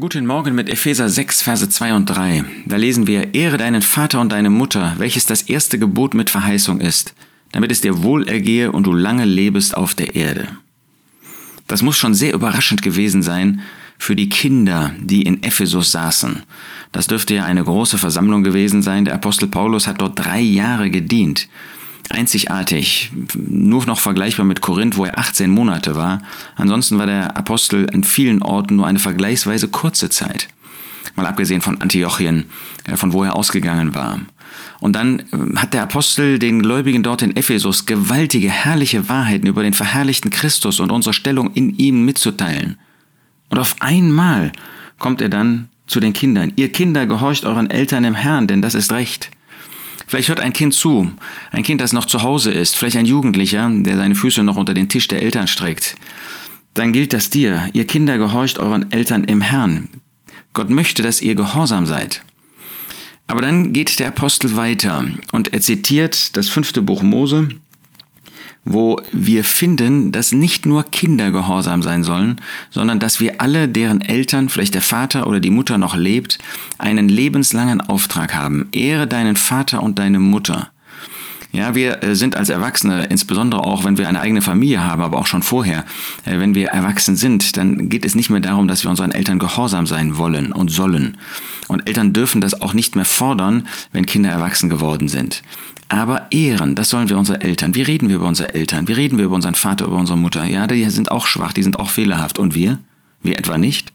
Guten Morgen mit Epheser 6, Verse 2 und 3. Da lesen wir, Ehre deinen Vater und deine Mutter, welches das erste Gebot mit Verheißung ist, damit es dir wohl ergehe und du lange lebest auf der Erde. Das muss schon sehr überraschend gewesen sein für die Kinder, die in Ephesus saßen. Das dürfte ja eine große Versammlung gewesen sein. Der Apostel Paulus hat dort drei Jahre gedient einzigartig, nur noch vergleichbar mit Korinth, wo er 18 Monate war. Ansonsten war der Apostel in vielen Orten nur eine vergleichsweise kurze Zeit. Mal abgesehen von Antiochien, äh, von wo er ausgegangen war. Und dann äh, hat der Apostel den Gläubigen dort in Ephesus gewaltige, herrliche Wahrheiten über den verherrlichten Christus und unsere Stellung in ihm mitzuteilen. Und auf einmal kommt er dann zu den Kindern. Ihr Kinder gehorcht euren Eltern im Herrn, denn das ist recht. Vielleicht hört ein Kind zu, ein Kind, das noch zu Hause ist, vielleicht ein Jugendlicher, der seine Füße noch unter den Tisch der Eltern streckt. Dann gilt das dir, ihr Kinder gehorcht euren Eltern im Herrn. Gott möchte, dass ihr gehorsam seid. Aber dann geht der Apostel weiter und er zitiert das fünfte Buch Mose, wo wir finden, dass nicht nur Kinder gehorsam sein sollen, sondern dass wir alle, deren Eltern, vielleicht der Vater oder die Mutter noch lebt, einen lebenslangen Auftrag haben. Ehre deinen Vater und deine Mutter. Ja, wir äh, sind als Erwachsene, insbesondere auch, wenn wir eine eigene Familie haben, aber auch schon vorher, äh, wenn wir erwachsen sind, dann geht es nicht mehr darum, dass wir unseren Eltern gehorsam sein wollen und sollen. Und Eltern dürfen das auch nicht mehr fordern, wenn Kinder erwachsen geworden sind. Aber ehren, das sollen wir unsere Eltern. Wie reden wir über unsere Eltern? Wie reden wir über unseren Vater, über unsere Mutter? Ja, die sind auch schwach, die sind auch fehlerhaft. Und wir? Wir etwa nicht?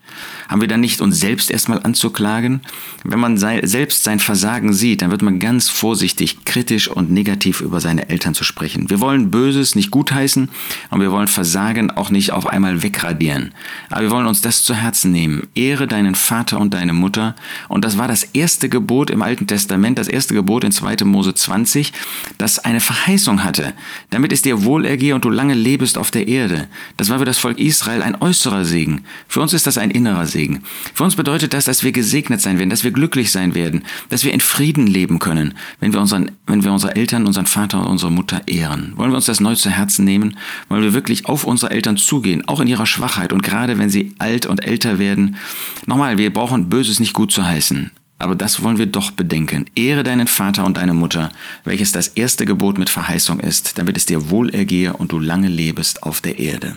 Haben wir dann nicht uns selbst erstmal anzuklagen? Wenn man sei, selbst sein Versagen sieht, dann wird man ganz vorsichtig, kritisch und negativ über seine Eltern zu sprechen. Wir wollen Böses nicht gutheißen und wir wollen Versagen auch nicht auf einmal wegradieren. Aber wir wollen uns das zu Herzen nehmen. Ehre deinen Vater und deine Mutter. Und das war das erste Gebot im Alten Testament, das erste Gebot in 2. Mose 20, das eine Verheißung hatte, damit es dir wohl ergehe und du lange lebest auf der Erde. Das war für das Volk Israel ein äußerer Segen. Für uns ist das ein innerer Segen. Für uns bedeutet das, dass wir gesegnet sein werden, dass wir glücklich sein werden, dass wir in Frieden leben können, wenn wir, unseren, wenn wir unsere Eltern, unseren Vater und unsere Mutter ehren. Wollen wir uns das neu zu Herzen nehmen? Wollen wir wirklich auf unsere Eltern zugehen, auch in ihrer Schwachheit und gerade wenn sie alt und älter werden? Nochmal, wir brauchen Böses nicht gut zu heißen. Aber das wollen wir doch bedenken. Ehre deinen Vater und deine Mutter, welches das erste Gebot mit Verheißung ist, damit es dir wohl ergehe und du lange lebest auf der Erde.